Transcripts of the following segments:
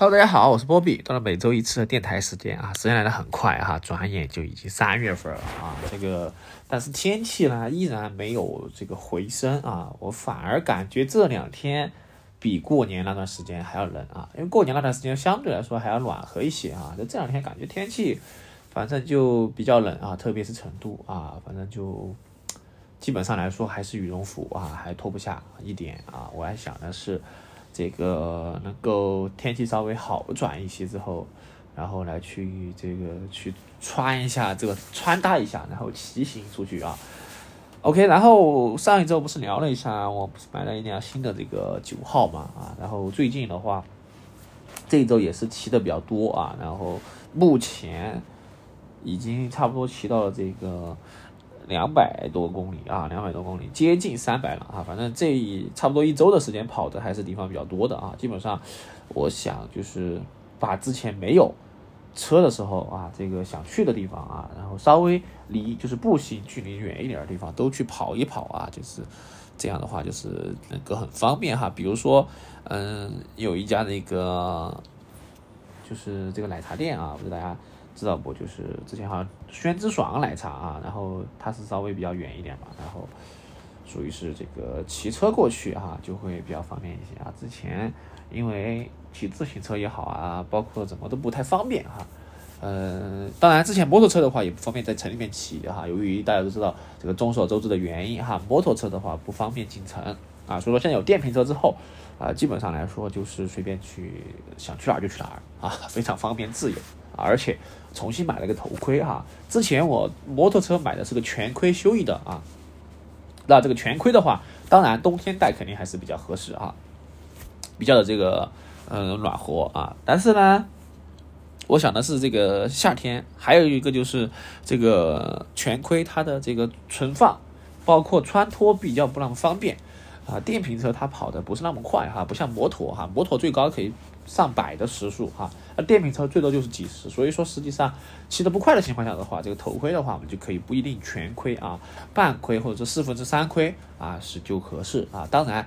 Hello，大家好，我是波比。到了每周一次的电台时间啊，时间来的很快哈，转眼就已经三月份了啊。这个，但是天气呢依然没有这个回升啊，我反而感觉这两天比过年那段时间还要冷啊。因为过年那段时间相对来说还要暖和一些啊，就这两天感觉天气反正就比较冷啊，特别是成都啊，反正就基本上来说还是羽绒服啊，还脱不下一点啊。我还想的是。这个能够天气稍微好转一些之后，然后来去这个去穿一下这个穿搭一下，然后骑行出去啊。OK，然后上一周不是聊了一下，我不是买了一辆新的这个九号嘛啊，然后最近的话，这一周也是骑的比较多啊，然后目前已经差不多骑到了这个。两百多公里啊，两百多公里，接近三百了啊！反正这一差不多一周的时间跑的还是地方比较多的啊。基本上，我想就是把之前没有车的时候啊，这个想去的地方啊，然后稍微离就是步行距离远一点的地方都去跑一跑啊，就是这样的话就是能够很方便哈。比如说，嗯，有一家那个就是这个奶茶店啊，不知大家。知道不？就是之前好像轩之爽奶茶啊，然后它是稍微比较远一点嘛，然后属于是这个骑车过去啊，就会比较方便一些啊。之前因为骑自行车也好啊，包括怎么都不太方便哈。呃，当然之前摩托车的话也不方便在城里面骑哈，由于大家都知道这个众所周知的原因哈，摩托车的话不方便进城啊，所以说现在有电瓶车之后啊，基本上来说就是随便去想去哪儿就去哪儿啊，非常方便自由。而且重新买了个头盔哈，之前我摩托车买的是个全盔休翼的啊，那这个全盔的话，当然冬天戴肯定还是比较合适啊，比较的这个嗯暖和啊，但是呢，我想的是这个夏天还有一个就是这个全盔它的这个存放，包括穿脱比较不那么方便。啊，电瓶车它跑的不是那么快哈，不像摩托哈，摩托最高可以。上百的时速哈，那电瓶车最多就是几十，所以说实际上骑得不快的情况下的话，这个头盔的话，我们就可以不一定全盔啊，半盔或者是四分之三盔啊是就合适啊。当然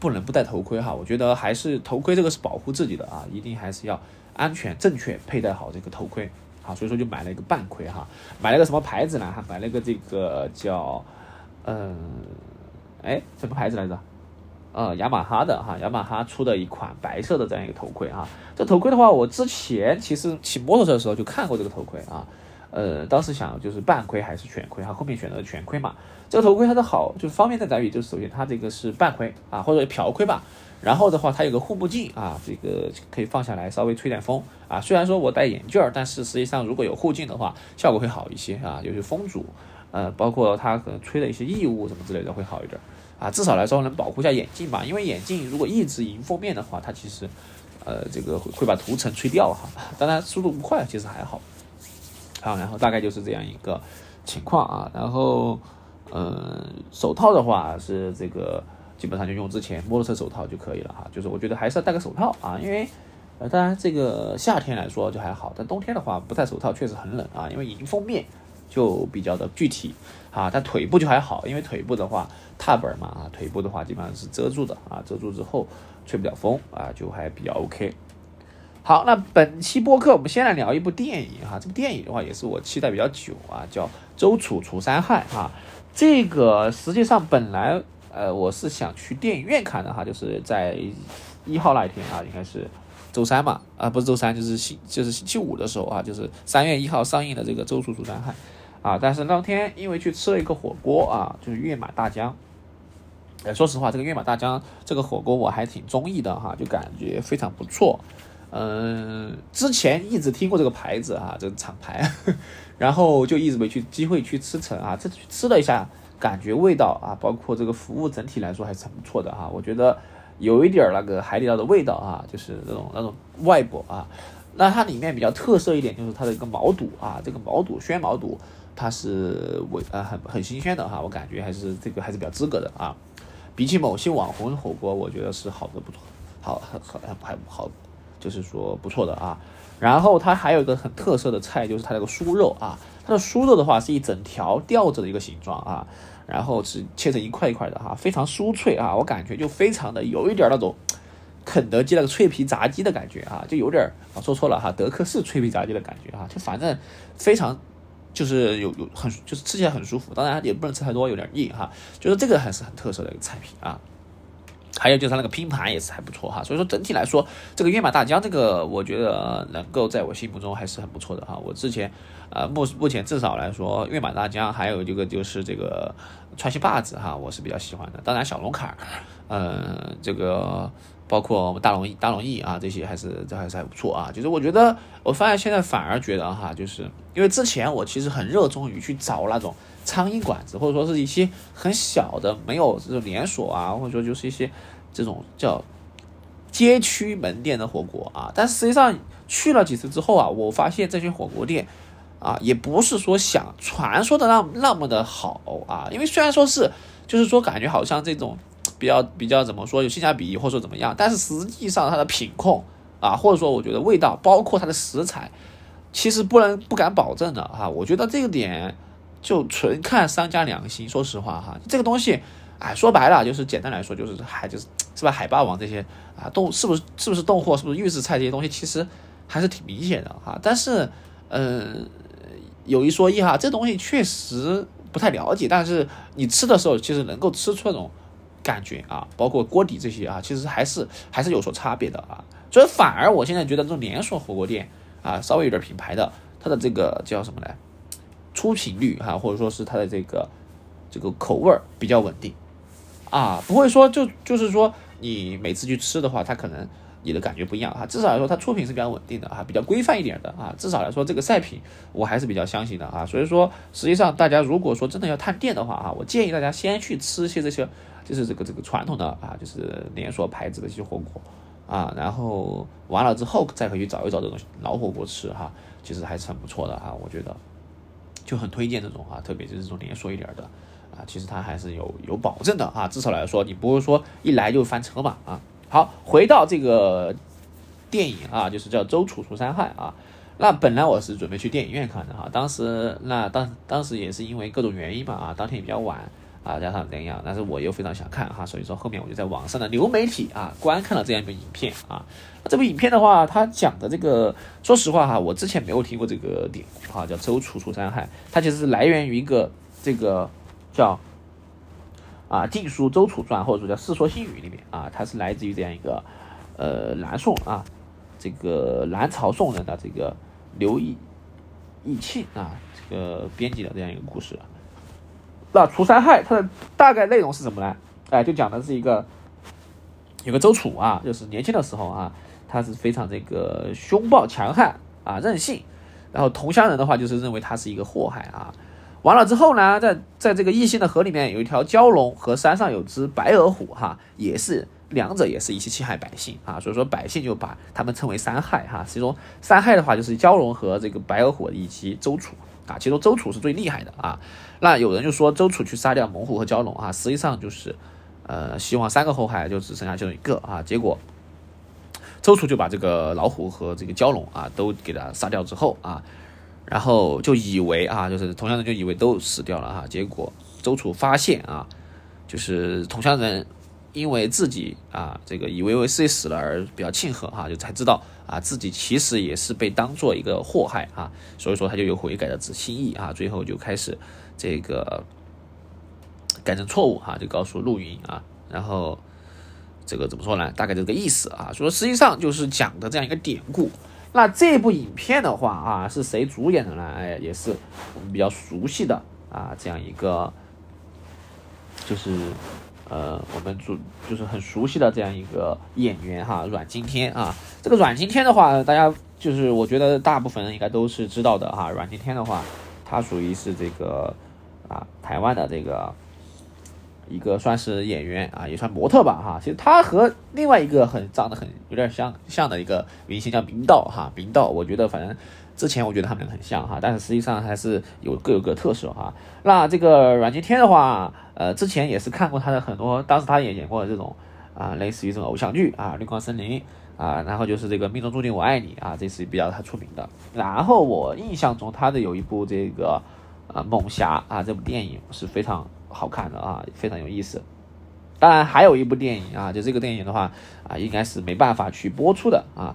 不能不戴头盔哈，我觉得还是头盔这个是保护自己的啊，一定还是要安全正确佩戴好这个头盔好，所以说就买了一个半盔哈，买了个什么牌子呢？还买了个这个叫嗯，哎什么牌子来着？呃，雅马哈的哈，雅马哈出的一款白色的这样一个头盔啊。这头盔的话，我之前其实骑摩托车的时候就看过这个头盔啊。呃，当时想就是半盔还是全盔哈，后面选择全盔嘛。这个头盔它的好就是方便在哪里？就是首先它这个是半盔啊，或者瓢盔吧。然后的话，它有个护目镜啊，这个可以放下来稍微吹点风啊。虽然说我戴眼镜儿，但是实际上如果有护镜的话，效果会好一些啊。就是风阻，呃，包括它可能吹的一些异物什么之类的会好一点。啊，至少来说能保护一下眼镜吧，因为眼镜如果一直迎风面的话，它其实，呃，这个会会把涂层吹掉哈。当然速度不快，其实还好。好，然后大概就是这样一个情况啊。然后，嗯，手套的话是这个基本上就用之前摩托车手套就可以了哈。就是我觉得还是要戴个手套啊，因为呃，当然这个夏天来说就还好，但冬天的话不戴手套确实很冷啊，因为迎风面。就比较的具体啊，它腿部就还好，因为腿部的话踏板嘛啊，腿部的话基本上是遮住的啊，遮住之后吹不了风啊，就还比较 OK。好，那本期播客我们先来聊一部电影哈，这部电影的话也是我期待比较久啊，叫《周楚除三害》哈。这个实际上本来呃我是想去电影院看的哈，就是在一号那一天啊，应该是。周三嘛，啊不是周三，就是星就是星期五的时候啊，就是三月一号上映的这个《周楚除三害》，啊，但是当天因为去吃了一个火锅啊，就是跃马大江，呃，说实话，这个跃马大江这个火锅我还挺中意的哈，就感觉非常不错，嗯，之前一直听过这个牌子哈，这个厂牌，然后就一直没去机会去吃成啊，这次去吃了一下，感觉味道啊，包括这个服务整体来说还是很不错的哈，我觉得。有一点那个海底捞的味道啊，就是那种那种外部啊，那它里面比较特色一点就是它的一个毛肚啊，这个毛肚鲜毛肚，它是味啊很很新鲜的哈，我感觉还是这个还是比较资格的啊，比起某些网红火锅，我觉得是好的不错，好很很还好，就是说不错的啊。然后它还有一个很特色的菜，就是它那个酥肉啊，它的酥肉的话是一整条吊着的一个形状啊。然后是切成一块一块的哈，非常酥脆啊，我感觉就非常的有一点那种肯德基那个脆皮炸鸡的感觉啊，就有点啊说错了哈，德克士脆皮炸鸡的感觉啊，就反正非常就是有有很就是吃起来很舒服，当然也不能吃太多，有点腻哈，就是这个还是很特色的一个菜品啊。还有就是它那个拼盘也是还不错哈，所以说整体来说，这个跃马大江这个我觉得能够在我心目中还是很不错的哈。我之前呃目目前至少来说，跃马大江还有这个就是这个川西坝子哈，我是比较喜欢的。当然小龙坎儿，呃这个包括我们大龙大龙燚啊这些还是这还是还不错啊。就是我觉得我发现现在反而觉得哈，就是因为之前我其实很热衷于去找那种苍蝇馆子，或者说是一些很小的没有这种连锁啊，或者说就是一些。这种叫街区门店的火锅啊，但实际上去了几次之后啊，我发现这些火锅店啊，也不是说想传说的那那么的好啊。因为虽然说是，就是说感觉好像这种比较比较怎么说有性价比或者说怎么样，但是实际上它的品控啊，或者说我觉得味道，包括它的食材，其实不能不敢保证的哈。我觉得这个点就纯看商家良心。说实话哈，这个东西。哎，说白了就是简单来说就是海就是是吧？海霸王这些啊，冻是不是是不是冻货？是不是预制菜这些东西，其实还是挺明显的哈。但是，嗯，有一说一哈，这东西确实不太了解。但是你吃的时候，其实能够吃出那种感觉啊，包括锅底这些啊，其实还是还是有所差别的啊。所以反而我现在觉得这种连锁火锅店啊，稍微有点品牌的，它的这个叫什么呢，出品率哈，或者说是它的这个这个口味儿比较稳定。啊，不会说就就是说你每次去吃的话，它可能你的感觉不一样哈。至少来说，它出品是比较稳定的啊，比较规范一点的啊。至少来说，这个赛品我还是比较相信的啊。所以说，实际上大家如果说真的要探店的话啊，我建议大家先去吃一些这些，就是这个这个传统的啊，就是连锁牌子的一些火锅啊，然后完了之后再回去找一找这种老火锅吃哈，其实还是很不错的哈。我觉得就很推荐这种啊，特别就是这种连锁一点的。啊，其实它还是有有保证的啊，至少来说，你不会说一来就翻车嘛啊。好，回到这个电影啊，就是叫《周楚除三害》啊。那本来我是准备去电影院看的哈，当时那当当时也是因为各种原因嘛啊，当天也比较晚啊，加上怎样，但是我又非常想看哈，所以说后面我就在网上的流媒体啊观看了这样一部影片啊。那这部影片的话，它讲的这个，说实话哈，我之前没有听过这个典故哈，叫《周楚除三害》，它其实是来源于一个这个。叫啊《晋书·周楚传》或者说叫《世说新语》里面啊，它是来自于这样一个呃南宋啊这个南朝宋人的这个刘义义庆啊这个编辑的这样一个故事。那除三害它的大概内容是什么呢？哎，就讲的是一个有个周楚啊，就是年轻的时候啊，他是非常这个凶暴强悍啊任性，然后同乡人的话就是认为他是一个祸害啊。完了之后呢，在在这个异性的河里面有一条蛟龙和山上有只白额虎，哈，也是两者也是一起侵害百姓啊，所以说百姓就把他们称为三害哈。其中三害的话就是蛟龙和这个白额虎以及周楚啊，其中周楚是最厉害的啊。那有人就说周楚去杀掉猛虎和蛟龙啊，实际上就是呃希望三个祸害就只剩下其中一个啊。结果周楚就把这个老虎和这个蛟龙啊都给他杀掉之后啊。然后就以为啊，就是同乡人就以为都死掉了哈，结果周楚发现啊，就是同乡人因为自己啊这个以为为自己死了而比较庆贺哈，就才知道啊自己其实也是被当做一个祸害啊，所以说他就有悔改的之心意啊，最后就开始这个改正错误哈，就告诉陆云啊，然后这个怎么说呢？大概这个意思啊，说实际上就是讲的这样一个典故。那这部影片的话啊，是谁主演的呢？哎，也是我们比较熟悉的啊，这样一个，就是呃，我们主就是很熟悉的这样一个演员哈，阮经天啊。这个阮经天的话，大家就是我觉得大部分人应该都是知道的哈。阮经天的话，他属于是这个啊，台湾的这个。一个算是演员啊，也算模特吧哈。其实他和另外一个很长得很有点像像的一个明星叫明道哈。明道，我觉得反正之前我觉得他们很像哈，但是实际上还是有各有各特色哈。那这个阮经天的话，呃，之前也是看过他的很多，当时他也演过这种啊，类似于这种偶像剧啊，《绿光森林》啊，然后就是这个《命中注定我爱你》啊，这是比较他出名的。然后我印象中他的有一部这个呃《猛侠》啊，这部电影是非常。好看的啊，非常有意思。当然还有一部电影啊，就这个电影的话啊，应该是没办法去播出的啊，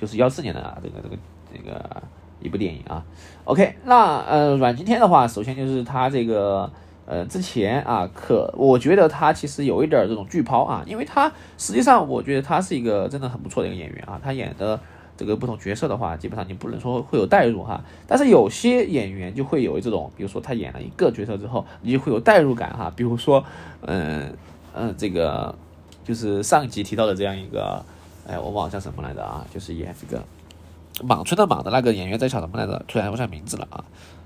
就是幺四年的啊，这个这个这个一部电影啊。OK，那呃，阮经天的话，首先就是他这个呃之前啊，可我觉得他其实有一点这种剧抛啊，因为他实际上我觉得他是一个真的很不错的一个演员啊，他演的。这个不同角色的话，基本上你不能说会有代入哈，但是有些演员就会有这种，比如说他演了一个角色之后，你就会有代入感哈。比如说，嗯嗯，这个就是上集提到的这样一个，哎，我忘了叫什么来着啊，就是演这个莽村的莽的那个演员在叫什么来着？突然不上名字了啊。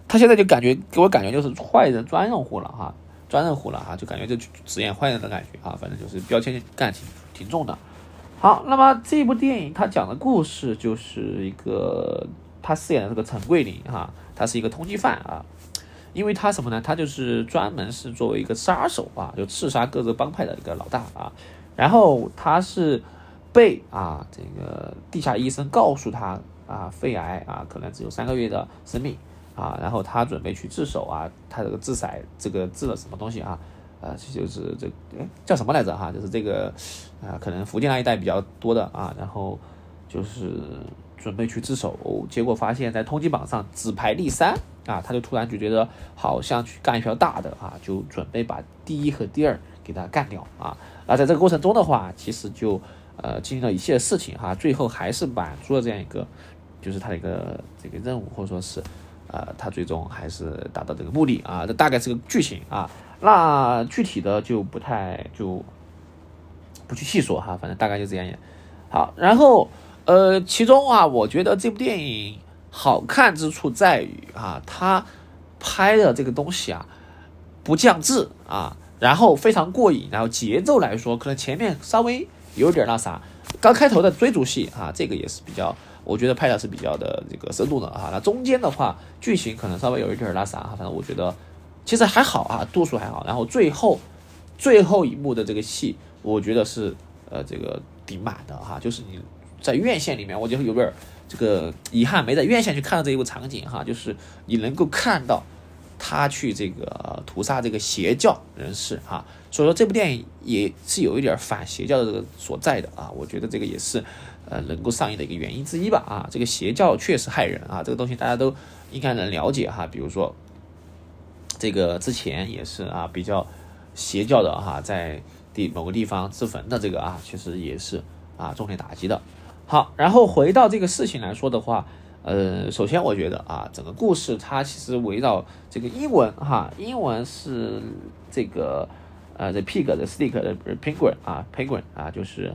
他现在就感觉给我感觉就是坏人专任户了哈，专任户了哈，就感觉就只演坏人的感觉啊，反正就是标签感挺挺重的。好，那么这部电影它讲的故事就是一个他饰演的这个陈桂林哈，他是一个通缉犯啊，因为他什么呢？他就是专门是作为一个杀手啊，就刺杀各个帮派的一个老大啊。然后他是被啊这个地下医生告诉他啊肺癌啊可能只有三个月的生命啊，然后他准备去自首啊，他这个自杀这个治了什么东西啊？啊，就是这哎叫什么来着哈？就是这个啊，可能福建那一带比较多的啊，然后就是准备去自首，结果发现，在通缉榜上只排第三啊，他就突然就觉得好像去干一票大的啊，就准备把第一和第二给他干掉啊。那在这个过程中的话，其实就呃经历了一系列事情哈，最后还是满足了这样一个就是他的一个这个任务，或者说是呃他最终还是达到这个目的啊。这大概是个剧情啊。那具体的就不太就不去细说哈，反正大概就这样演。好，然后呃，其中啊，我觉得这部电影好看之处在于啊，它拍的这个东西啊不降智啊，然后非常过瘾，然后节奏来说，可能前面稍微有点那啥，刚开头的追逐戏啊，这个也是比较，我觉得拍的是比较的这个深度的啊。那中间的话，剧情可能稍微有一点那啥，反正我觉得。其实还好啊，度数还好。然后最后最后一幕的这个戏，我觉得是呃这个顶满的哈。就是你在院线里面，我觉得有点这个遗憾，没在院线去看到这一部场景哈。就是你能够看到他去这个屠杀这个邪教人士哈。所以说这部电影也是有一点反邪教的这个所在的啊。我觉得这个也是呃能够上映的一个原因之一吧啊。这个邪教确实害人啊，这个东西大家都应该能了解哈。比如说。这个之前也是啊，比较邪教的哈，在地某个地方自焚的这个啊，其实也是啊重点打击的。好，然后回到这个事情来说的话，呃，首先我觉得啊，整个故事它其实围绕这个英文哈，英文是这个呃，the pig，the stick，the penguin 啊，penguin 啊，就是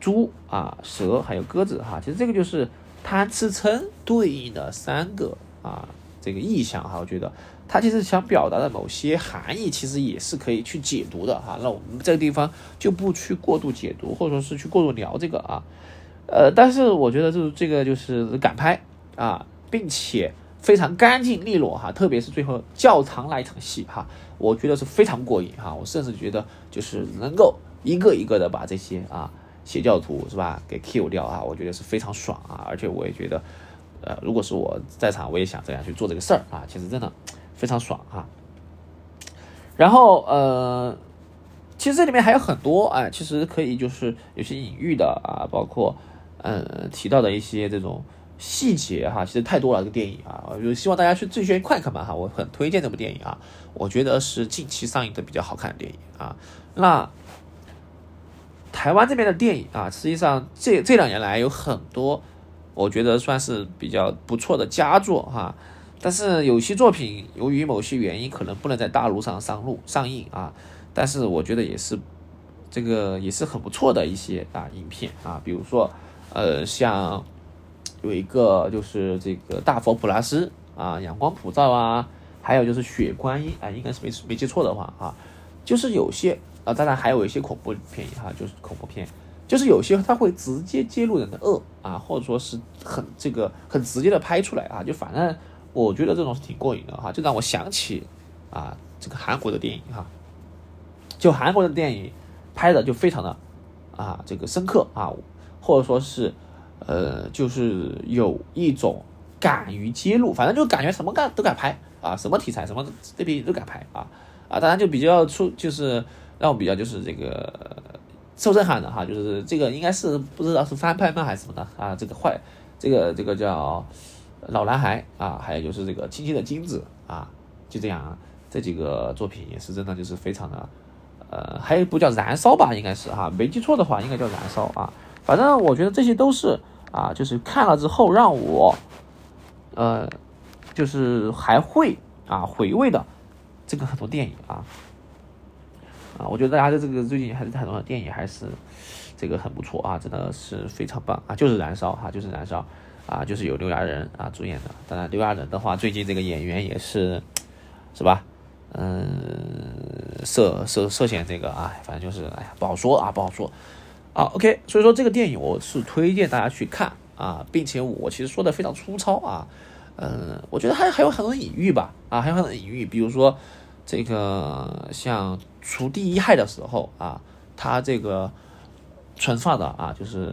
猪啊，蛇还有鸽子哈，其实这个就是贪吃撑对应的三个啊这个意象哈，我觉得。他其实想表达的某些含义，其实也是可以去解读的哈。那我们这个地方就不去过度解读，或者说是去过度聊这个啊。呃，但是我觉得就是这个就是敢拍啊，并且非常干净利落哈。特别是最后教堂那一场戏哈，我觉得是非常过瘾哈。我甚至觉得就是能够一个一个的把这些啊邪教徒是吧给 kill 掉啊，我觉得是非常爽啊。而且我也觉得，呃，如果是我在场，我也想这样去做这个事儿啊。其实真的。非常爽哈，然后呃，其实这里面还有很多哎，其实可以就是有些隐喻的啊，包括呃提到的一些这种细节哈，其实太多了这个电影啊，我就希望大家去自己去看看嘛哈，我很推荐这部电影啊，我觉得是近期上映的比较好看的电影啊。那台湾这边的电影啊，实际上这这两年来有很多，我觉得算是比较不错的佳作哈。但是有些作品由于某些原因可能不能在大陆上上路上映啊，但是我觉得也是这个也是很不错的一些啊影片啊，比如说呃像有一个就是这个大佛普拉斯啊，阳光普照啊，还有就是雪观音啊，应该是没没记错的话啊，就是有些啊，当然还有一些恐怖片哈，就是恐怖片，就是有些它会直接揭露人的恶啊，或者说是很这个很直接的拍出来啊，就反正。我觉得这种是挺过瘾的哈，就让我想起啊，这个韩国的电影哈，就韩国的电影拍的就非常的啊，这个深刻啊，或者说是呃，就是有一种敢于揭露，反正就感觉什么干都敢拍啊，什么题材什么这边都敢拍啊啊，当然就比较出就是让我比较就是这个受震撼的哈，就是这个应该是不知道是翻拍吗还是什么的啊？这个坏，这个这个叫老男孩啊，还有就是这个亲亲的金子啊，就这样啊，这几个作品也是真的就是非常的，呃，还有一部叫燃烧吧，应该是哈，没记错的话应该叫燃烧啊。反正我觉得这些都是啊，就是看了之后让我，呃，就是还会啊回味的这个很多电影啊，啊，我觉得大家的这个最近还是很多的电影还是这个很不错啊，真的是非常棒啊，就是燃烧哈，就是燃烧啊，就是有刘亚仁啊主演的。当然，刘亚仁的话，最近这个演员也是是吧？嗯，涉涉涉嫌这个啊，反正就是哎呀，不好说啊，不好说。啊，OK，所以说这个电影我是推荐大家去看啊，并且我其实说的非常粗糙啊，嗯，我觉得还还有很多隐喻吧，啊，还有很多隐喻，比如说这个像除第一害的时候啊，他这个存放的啊，就是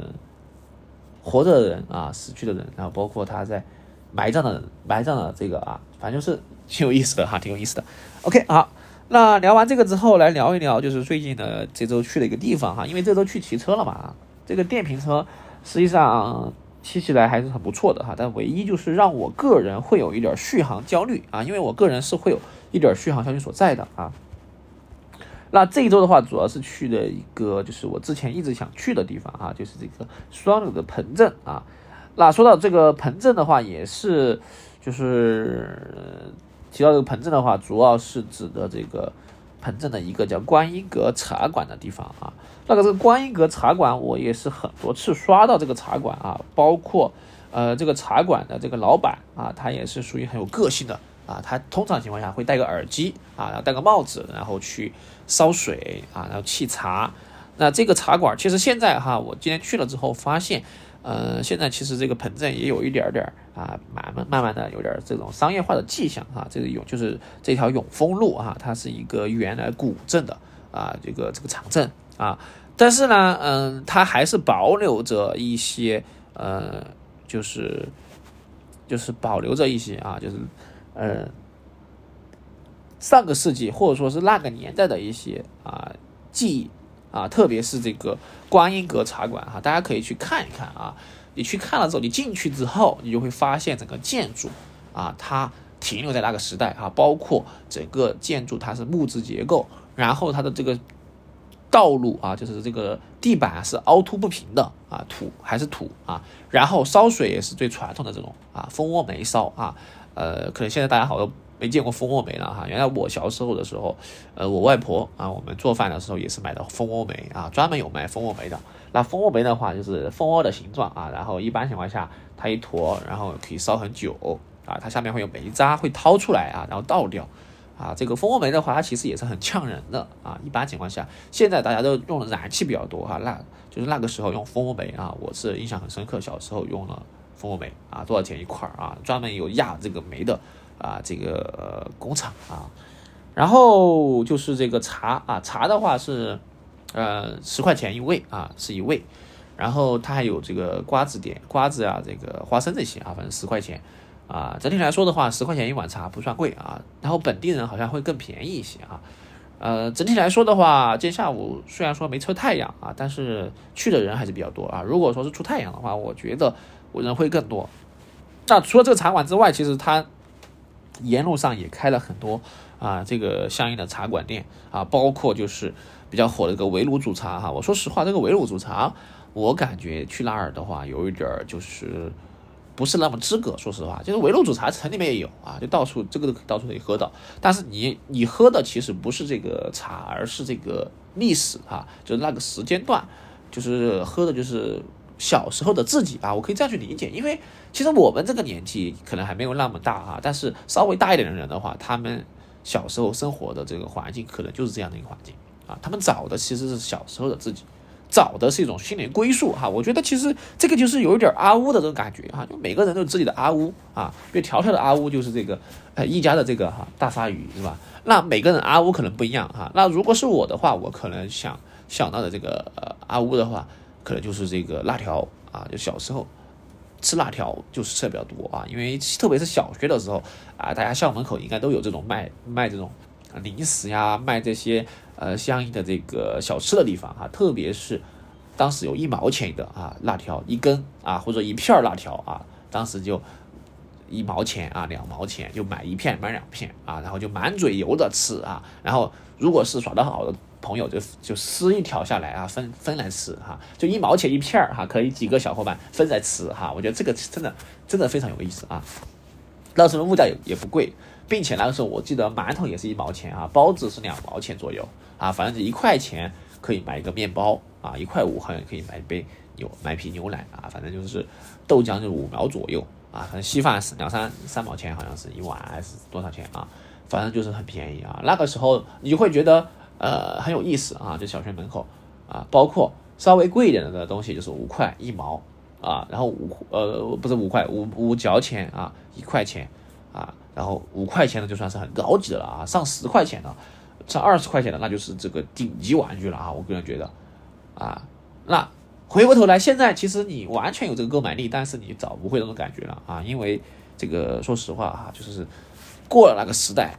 活着的人啊，死去的人，然后包括他在埋葬的人埋葬的这个啊，反正就是挺有意思的哈，挺有意思的。OK，好。那聊完这个之后，来聊一聊，就是最近的这周去的一个地方哈，因为这周去骑车了嘛，这个电瓶车实际上骑起来还是很不错的哈，但唯一就是让我个人会有一点续航焦虑啊，因为我个人是会有一点续航焦虑所在的啊。那这一周的话，主要是去的一个就是我之前一直想去的地方啊，就是这个双流的彭镇啊。那说到这个彭镇的话，也是就是。提到这个彭镇的话，主要是指的这个彭镇的一个叫观音阁茶馆的地方啊。那个这个观音阁茶馆，我也是很多次刷到这个茶馆啊，包括呃这个茶馆的这个老板啊，他也是属于很有个性的啊。他通常情况下会戴个耳机啊，然后戴个帽子，然后去烧水啊，然后沏茶。那这个茶馆其实现在哈，我今天去了之后发现。呃，现在其实这个彭镇也有一点点啊，慢慢慢慢的有点这种商业化的迹象哈。这个永就是这条永丰路啊，它是一个原来古镇的啊，这个这个长镇啊。但是呢，嗯，它还是保留着一些呃，就是就是保留着一些啊，就是呃上个世纪或者说是那个年代的一些啊记忆。啊，特别是这个观音阁茶馆哈，大家可以去看一看啊。你去看了之后，你进去之后，你就会发现整个建筑啊，它停留在那个时代啊，包括整个建筑它是木质结构，然后它的这个道路啊，就是这个地板是凹凸不平的啊，土还是土啊，然后烧水也是最传统的这种啊，蜂窝煤烧啊，呃，可能现在大家好多。没见过蜂窝煤了哈，原来我小时候的时候，呃，我外婆啊，我们做饭的时候也是买的蜂窝煤啊，专门有卖蜂窝煤的。那蜂窝煤的话，就是蜂窝的形状啊，然后一般情况下它一坨，然后可以烧很久啊，它下面会有煤渣会掏出来啊，然后倒掉啊。这个蜂窝煤的话，它其实也是很呛人的啊。一般情况下，现在大家都用的燃气比较多哈，那就是那个时候用蜂窝煤啊，我是印象很深刻，小时候用了蜂窝煤啊，多少钱一块啊？专门有压这个煤的。啊，这个工厂啊，然后就是这个茶啊，茶的话是，呃，十块钱一位啊，是一位，然后它还有这个瓜子点瓜子啊，这个花生这些啊，反正十块钱啊，整体来说的话，十块钱一碗茶不算贵啊，然后本地人好像会更便宜一些啊，呃，整体来说的话，今天下午虽然说没出太阳啊，但是去的人还是比较多啊，如果说是出太阳的话，我觉得人会更多。那除了这个茶馆之外，其实它。沿路上也开了很多啊，这个相应的茶馆店啊，包括就是比较火的一个围炉煮茶哈。我说实话，这个围炉煮茶，我感觉去那儿的话，有一点儿就是不是那么资格。说实话，就是围炉煮茶城里面也有啊，就到处这个到处可以喝到。但是你你喝的其实不是这个茶，而是这个历史哈，就是那个时间段，就是喝的就是小时候的自己吧。我可以这样去理解，因为。其实我们这个年纪可能还没有那么大啊，但是稍微大一点的人的话，他们小时候生活的这个环境可能就是这样的一个环境啊。他们找的其实是小时候的自己，找的是一种心灵归宿哈。我觉得其实这个就是有一点阿乌的这种感觉哈，就每个人都有自己的阿乌啊。因为条条的阿乌就是这个呃一家的这个哈大鲨鱼是吧？那每个人阿乌可能不一样哈。那如果是我的话，我可能想想到的这个呃阿乌的话，可能就是这个辣条啊，就小时候。吃辣条就是吃的比较多啊，因为特别是小学的时候啊，大家校门口应该都有这种卖卖这种零食呀，卖这些呃相应的这个小吃的地方啊，特别是当时有一毛钱的啊辣条一根啊或者一片辣条啊，当时就一毛钱啊两毛钱就买一片买两片啊，然后就满嘴油的吃啊，然后如果是耍得好的。朋友就就撕一条下来啊，分分来吃哈，就一毛钱一片儿哈，可以几个小伙伴分来吃哈。我觉得这个真的真的非常有意思啊。那时候物价也也不贵，并且那个时候我记得馒头也是一毛钱啊，包子是两毛钱左右啊，反正一块钱可以买一个面包啊，一块五好像可以买一杯牛买瓶牛奶啊，反正就是豆浆就五毛左右啊，反正稀饭是两三三毛钱，好像是一碗还是多少钱啊？反正就是很便宜啊。那个时候你就会觉得。呃，很有意思啊，就小学门口啊，包括稍微贵一点的东西，就是五块一毛啊，然后五呃不是五块五五角钱啊，一块钱啊，然后五块钱的就算是很高级的了啊，上十块钱的，上二十块钱的那就是这个顶级玩具了啊，我个人觉得啊，那回过头来，现在其实你完全有这个购买力，但是你找不回那种感觉了啊，因为这个说实话啊，就是过了那个时代，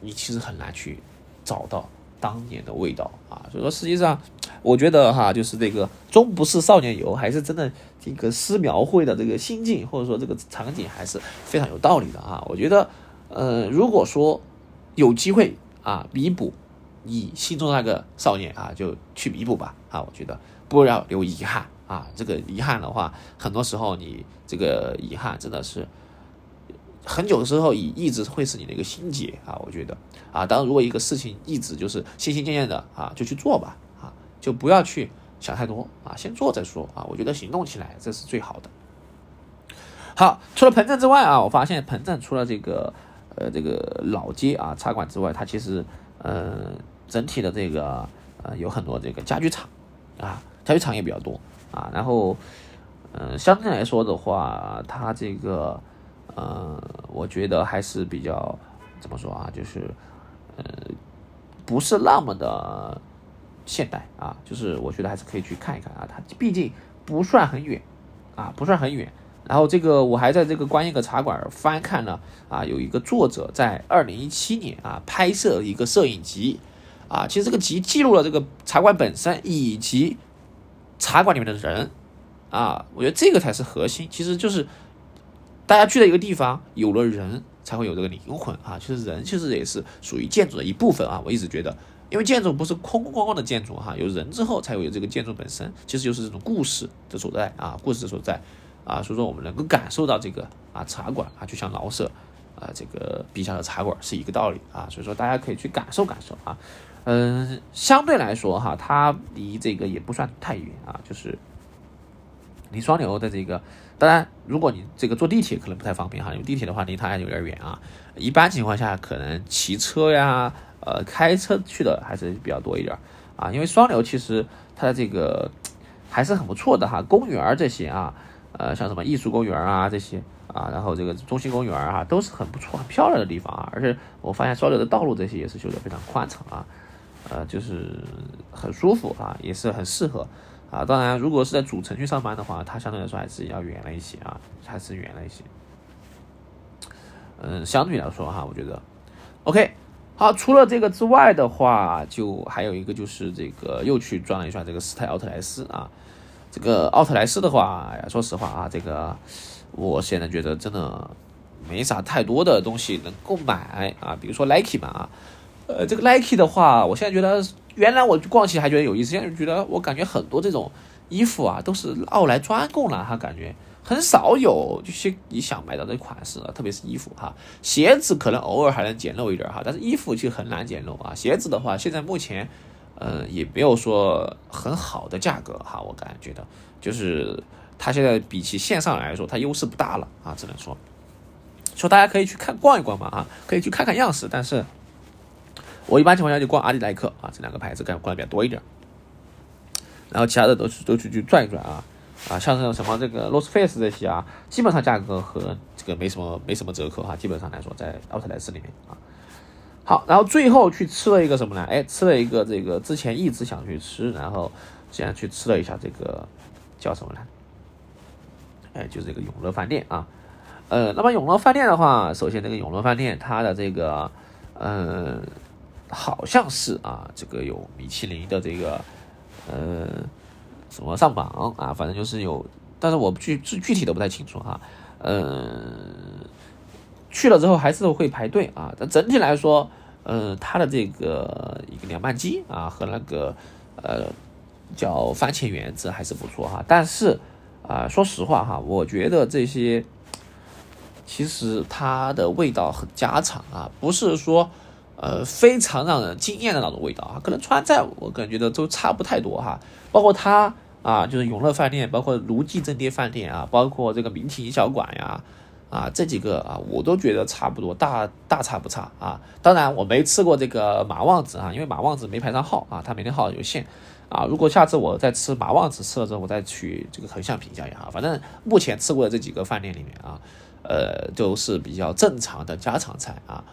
你其实很难去找到。当年的味道啊，所以说实际上，我觉得哈，就是这个终不是少年游，还是真的这个诗描绘的这个心境，或者说这个场景，还是非常有道理的啊。我觉得，呃，如果说有机会啊，弥补你心中那个少年啊，就去弥补吧啊。我觉得不要留遗憾啊，这个遗憾的话，很多时候你这个遗憾真的是。很久的时候，以一直会是你的一个心结啊，我觉得啊，当然如果一个事情一直就是心心念念的啊，就去做吧啊，就不要去想太多啊，先做再说啊，我觉得行动起来这是最好的。好，除了彭镇之外啊，我发现彭镇除了这个呃这个老街啊茶馆之外，它其实呃整体的这个呃有很多这个家具厂啊，家具厂也比较多啊，然后嗯相对来说的话，它这个。呃，我觉得还是比较怎么说啊，就是呃，不是那么的现代啊，就是我觉得还是可以去看一看啊，它毕竟不算很远啊，不算很远。然后这个我还在这个观音阁茶馆翻看了啊，有一个作者在二零一七年啊拍摄一个摄影集啊，其实这个集记录了这个茶馆本身以及茶馆里面的人啊，我觉得这个才是核心，其实就是。大家聚在一个地方，有了人才会有这个灵魂啊！其实人其实也是属于建筑的一部分啊！我一直觉得，因为建筑不是空空光光的建筑哈，有人之后才会有这个建筑本身，其实就是这种故事的所在啊，故事的所在啊，所以说我们能够感受到这个啊茶馆啊，就像老舍啊这个笔下的茶馆是一个道理啊，所以说大家可以去感受感受啊，嗯，相对来说哈，它离这个也不算太远啊，就是离双流的这个。当然，如果你这个坐地铁可能不太方便哈，因为地铁的话离它还有点远啊。一般情况下，可能骑车呀，呃，开车去的还是比较多一点啊。因为双流其实它的这个 还是很不错的哈，公园这些啊，呃，像什么艺术公园啊这些啊，然后这个中心公园啊，都是很不错、很漂亮的地方啊。而且我发现双流的道路这些也是修得非常宽敞啊，呃，就是很舒服啊，也是很适合。啊，当然，如果是在主城区上班的话，它相对来说还是要远了一些啊，还是远了一些。嗯，相对来说哈，我觉得，OK，好，除了这个之外的话，就还有一个就是这个又去转了一转这个斯泰奥特莱斯啊，这个奥特莱斯的话，说实话啊，这个我现在觉得真的没啥太多的东西能够买啊，比如说 Nike 嘛啊，呃，这个 Nike 的话，我现在觉得。原来我逛起还觉得有意思，现在觉得我感觉很多这种衣服啊都是奥莱专供了，哈，感觉很少有就是你想买到的款式特别是衣服哈，鞋子可能偶尔还能捡漏一点哈，但是衣服就很难捡漏啊。鞋子的话，现在目前呃也没有说很好的价格哈，我感觉的，就是它现在比起线上来说，它优势不大了啊，只能说，说大家可以去看逛一逛嘛啊，可以去看看样式，但是。我一般情况下就逛阿迪耐克啊这两个牌子，干逛的比较多一点，然后其他的都是都去去转一转啊啊，像这种什么这个 Lost Face 这些啊，基本上价格和这个没什么没什么折扣哈，基本上来说在奥特莱斯里面啊。好，然后最后去吃了一个什么呢？哎，吃了一个这个之前一直想去吃，然后现在去吃了一下这个叫什么呢？哎，就是这个永乐饭店啊。呃，那么永乐饭店的话，首先这个永乐饭店它的这个。嗯，好像是啊，这个有米其林的这个呃什么上榜啊，反正就是有，但是我具具具体的不太清楚哈，嗯，去了之后还是会排队啊，但整体来说，呃，它的这个一个凉拌鸡啊和那个呃叫番茄园子还是不错哈，但是啊，说实话哈，我觉得这些。其实它的味道很家常啊，不是说，呃，非常让人惊艳的那种味道啊。可能川菜我个人觉得都差不太多哈。包括它啊，就是永乐饭店，包括卢记正爹饭店啊，包括这个明庭小馆呀，啊，这几个啊，我都觉得差不多，大大差不差啊。当然我没吃过这个马旺子啊，因为马旺子没排上号啊，它每天号有限啊。如果下次我再吃马旺子吃了之后，我再去这个横向评价一下。反正目前吃过的这几个饭店里面啊。呃，都是比较正常的家常菜啊，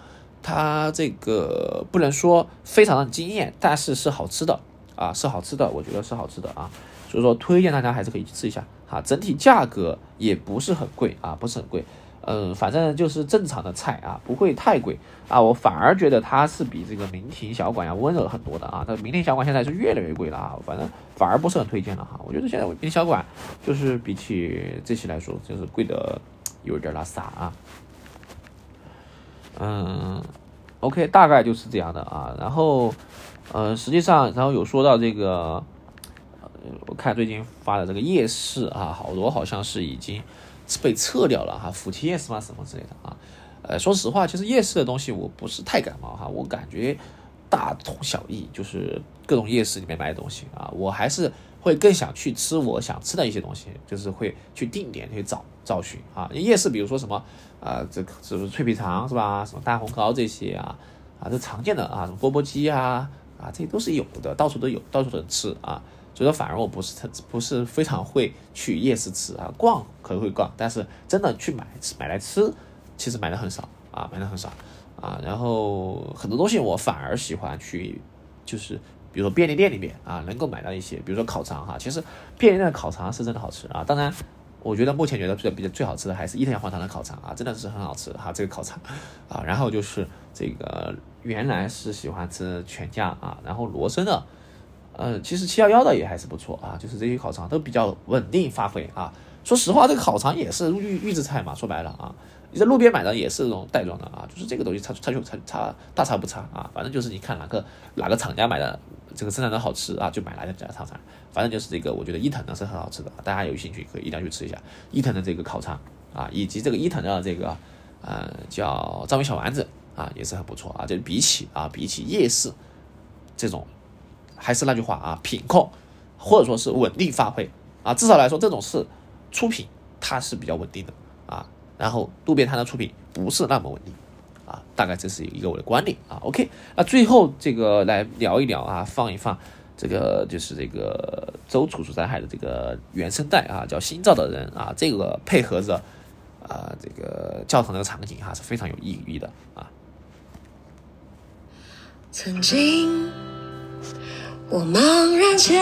它这个不能说非常的惊艳，但是是好吃的啊，是好吃的，我觉得是好吃的啊，所以说推荐大家还是可以去吃一下哈。整体价格也不是很贵啊，不是很贵，嗯，反正就是正常的菜啊，不会太贵啊。我反而觉得它是比这个明庭小馆要温柔很多的啊。但明庭小馆现在是越来越贵了啊，反正反而不是很推荐了哈。我觉得现在明庭小馆就是比起这些来说，就是贵的。有点拉撒啊，嗯，OK，大概就是这样的啊。然后，呃，实际上，然后有说到这个，我看最近发的这个夜市啊，好多好像是已经被撤掉了哈，扶梯夜市嘛什么之类的啊。呃，说实话，其实夜市的东西我不是太感冒哈，我感觉大同小异，就是各种夜市里面买的东西啊，我还是。会更想去吃我想吃的一些东西，就是会去定点去找找寻啊。夜市，比如说什么啊，这是不是脆皮肠是吧？什么大红糕这些啊，啊，这常见的啊，什么钵钵鸡啊，啊，这些都是有的，到处都有，到处都能吃啊。所以说，反而我不是特不是非常会去夜市吃啊，逛可能会逛，但是真的去买买来吃，其实买的很少啊，买的很少啊。然后很多东西我反而喜欢去，就是。比如说便利店里面啊，能够买到一些，比如说烤肠哈，其实便利店的烤肠是真的好吃啊。当然，我觉得目前觉得最比较最好吃的还是伊藤洋华堂的烤肠啊，真的是很好吃哈，这个烤肠啊。然后就是这个原来是喜欢吃全家啊，然后罗森的，呃，其实七幺幺的也还是不错啊，就是这些烤肠都比较稳定发挥啊。说实话，这个烤肠也是预预制菜嘛，说白了啊。你在路边买的也是这种袋装的啊，就是这个东西差差就差差大差不差啊，反正就是你看哪个哪个厂家买的这个生产的好吃啊，就买哪家厂产。反正就是这个，我觉得伊藤呢是很好吃的，大家有兴趣可以一定要去吃一下伊藤的这个烤肠啊，以及这个伊藤的这个呃叫章鱼小丸子啊，也是很不错啊。就比起啊比起夜市这种，还是那句话啊，品控或者说是稳定发挥啊，至少来说这种是出品它是比较稳定的。然后路边摊的出品不是那么稳定，啊，大概这是一个我的观点啊。OK，那最后这个来聊一聊啊，放一放这个就是这个周楚楚在海的这个原声带啊，叫《新造的人》啊，这个配合着啊这个教堂的场景哈是非常有意义的啊。曾经我茫然前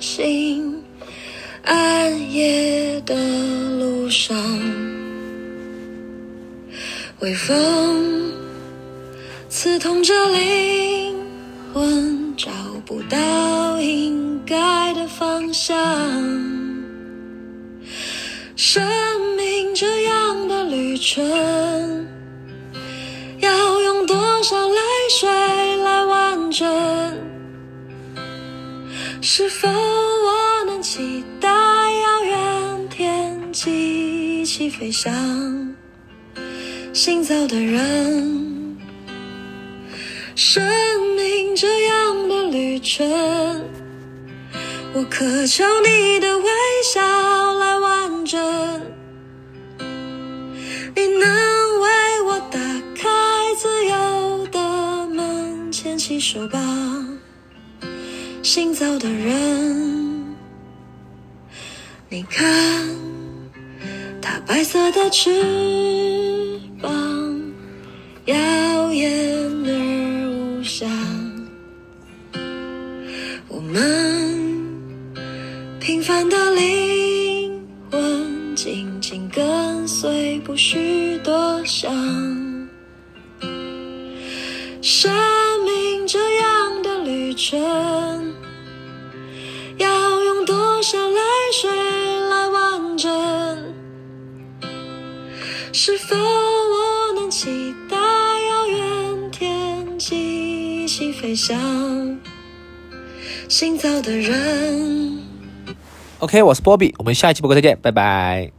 行，暗夜的路上。微风刺痛着灵魂，找不到应该的方向。生命这样的旅程，要用多少泪水来完整？是否我能期待遥远天际一起飞翔？新造的人，生命这样的旅程，我渴求你的微笑来完整。你能为我打开自由的门，牵起手吧，新造的人。你看，它白色的翅。耀眼而无瑕，我们平凡的灵魂紧紧跟随，不需多想。际一起飞翔？行走的人。OK，我是波比，我们下一期播客再见，拜拜。